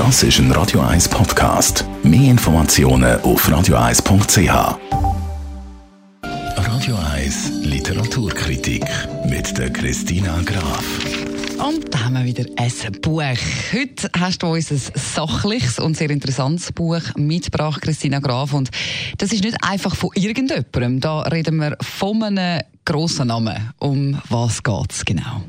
Das ist ein Radio 1 Podcast. Mehr Informationen auf radio1.ch. Radio 1 Literaturkritik mit der Christina Graf. Und da haben wir wieder ein Buch. Heute hast du uns ein sachliches und sehr interessantes Buch mitgebracht, Christina Graf. Und das ist nicht einfach von irgendjemandem. Da reden wir von einem grossen Namen. Um was geht es genau?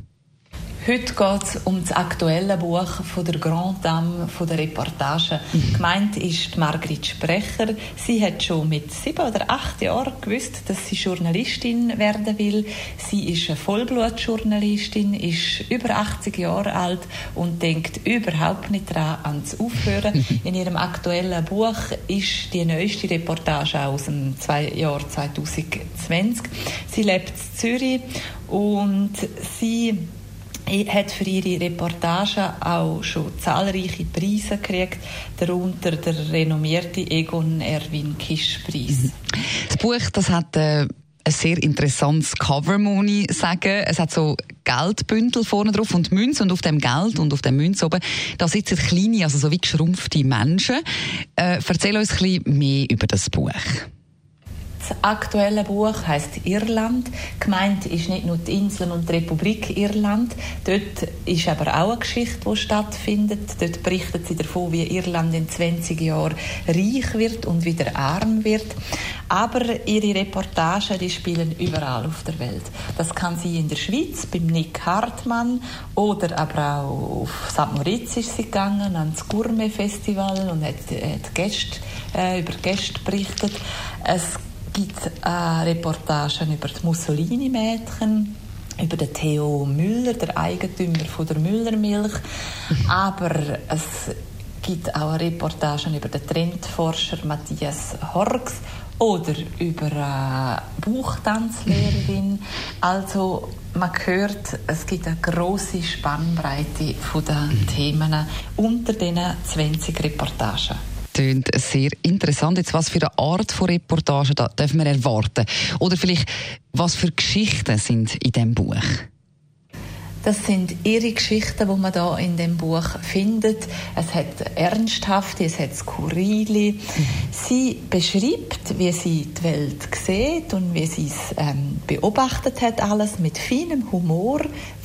Heute geht es um das aktuelle Buch von der Grand Dame von der Reportage. Mhm. Gemeint ist Margrit Sprecher. Sie hat schon mit sieben oder acht Jahren gewusst, dass sie Journalistin werden will. Sie ist eine Vollblutjournalistin, ist über 80 Jahre alt und denkt überhaupt nicht daran, ans Aufhören. In ihrem aktuellen Buch ist die neueste Reportage aus dem Jahr 2020. Sie lebt in Zürich und sie hat für ihre Reportagen auch schon zahlreiche Preise gekriegt, darunter der renommierte Egon Erwin Kisch Preis. Mhm. Das Buch, das hat äh, ein sehr interessantes Cover, muss ich sagen. Es hat so Geldbündel vorne drauf und Münze und auf dem Geld und auf dem Münz oben, da sitzen kleine, also so wie geschrumpfte Menschen. Äh, erzähl uns ein bisschen mehr über das Buch. Das aktuelle Buch heißt Irland. Gemeint ist nicht nur die Inseln und die Republik Irland. Dort ist aber auch eine Geschichte, die stattfindet. Dort berichtet sie davon, wie Irland in 20 Jahren reich wird und wieder arm wird. Aber ihre Reportagen, die spielen überall auf der Welt. Das kann sie in der Schweiz beim Nick Hartmann oder aber auch auf St. Moritz ist sie gegangen, ans Gourmet Festival und hat, hat Gäste, äh, über Gäste berichtet. Es gibt äh, Reportagen über die Mussolini-Mädchen, über den Theo Müller, der Eigentümer von der Müllermilch. Aber es gibt auch Reportagen über den Trendforscher Matthias Horks oder über eine Buchtanzlehrerin. Also man hört, es gibt eine große Spannbreite von den Themen unter diesen 20 Reportagen tönt sehr interessant. Jetzt, was für eine Art von Reportage da dürfen wir erwarten? Oder vielleicht, was für Geschichten sind in diesem Buch? Das sind ihre Geschichten, die man da in dem Buch findet. Es hat ernsthafte, es hat skurrile. Sie beschreibt, wie sie die Welt sieht und wie sie es ähm, beobachtet hat, alles mit feinem Humor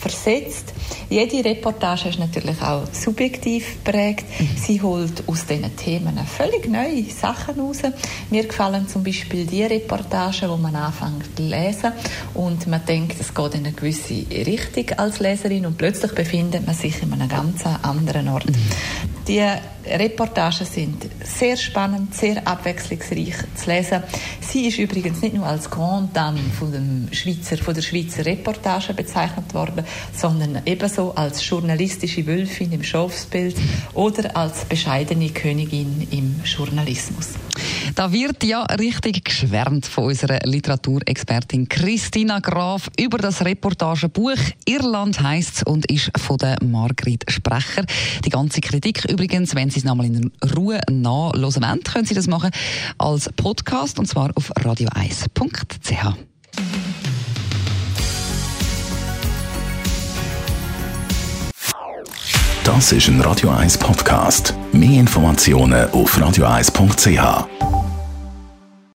versetzt. Jede Reportage ist natürlich auch subjektiv prägt. Sie holt aus diesen Themen völlig neue Sachen raus. Mir gefallen zum Beispiel die Reportagen, wo man anfängt zu lesen und man denkt, es geht in eine gewisse Richtung als Leserin und plötzlich befindet man sich in einem ganz anderen Ort. Die Reportagen sind sehr spannend, sehr abwechslungsreich zu lesen. Sie ist übrigens nicht nur als Grand Dame von, dem Schweizer, von der Schweizer Reportage bezeichnet worden, sondern ebenso als journalistische Wölfin im Schafsbild oder als bescheidene Königin im Journalismus. Da wird ja richtig geschwärmt von unserer Literaturexpertin Christina Graf über das Reportagebuch Irland heißt und ist von der Margrit Sprecher. Die ganze Kritik übrigens, wenn Sie es nochmal in Ruhe nachhören wollen, können Sie das machen als Podcast und zwar auf radio1.ch. Das ist ein Radio 1 Podcast. Mehr Informationen auf radio1.ch.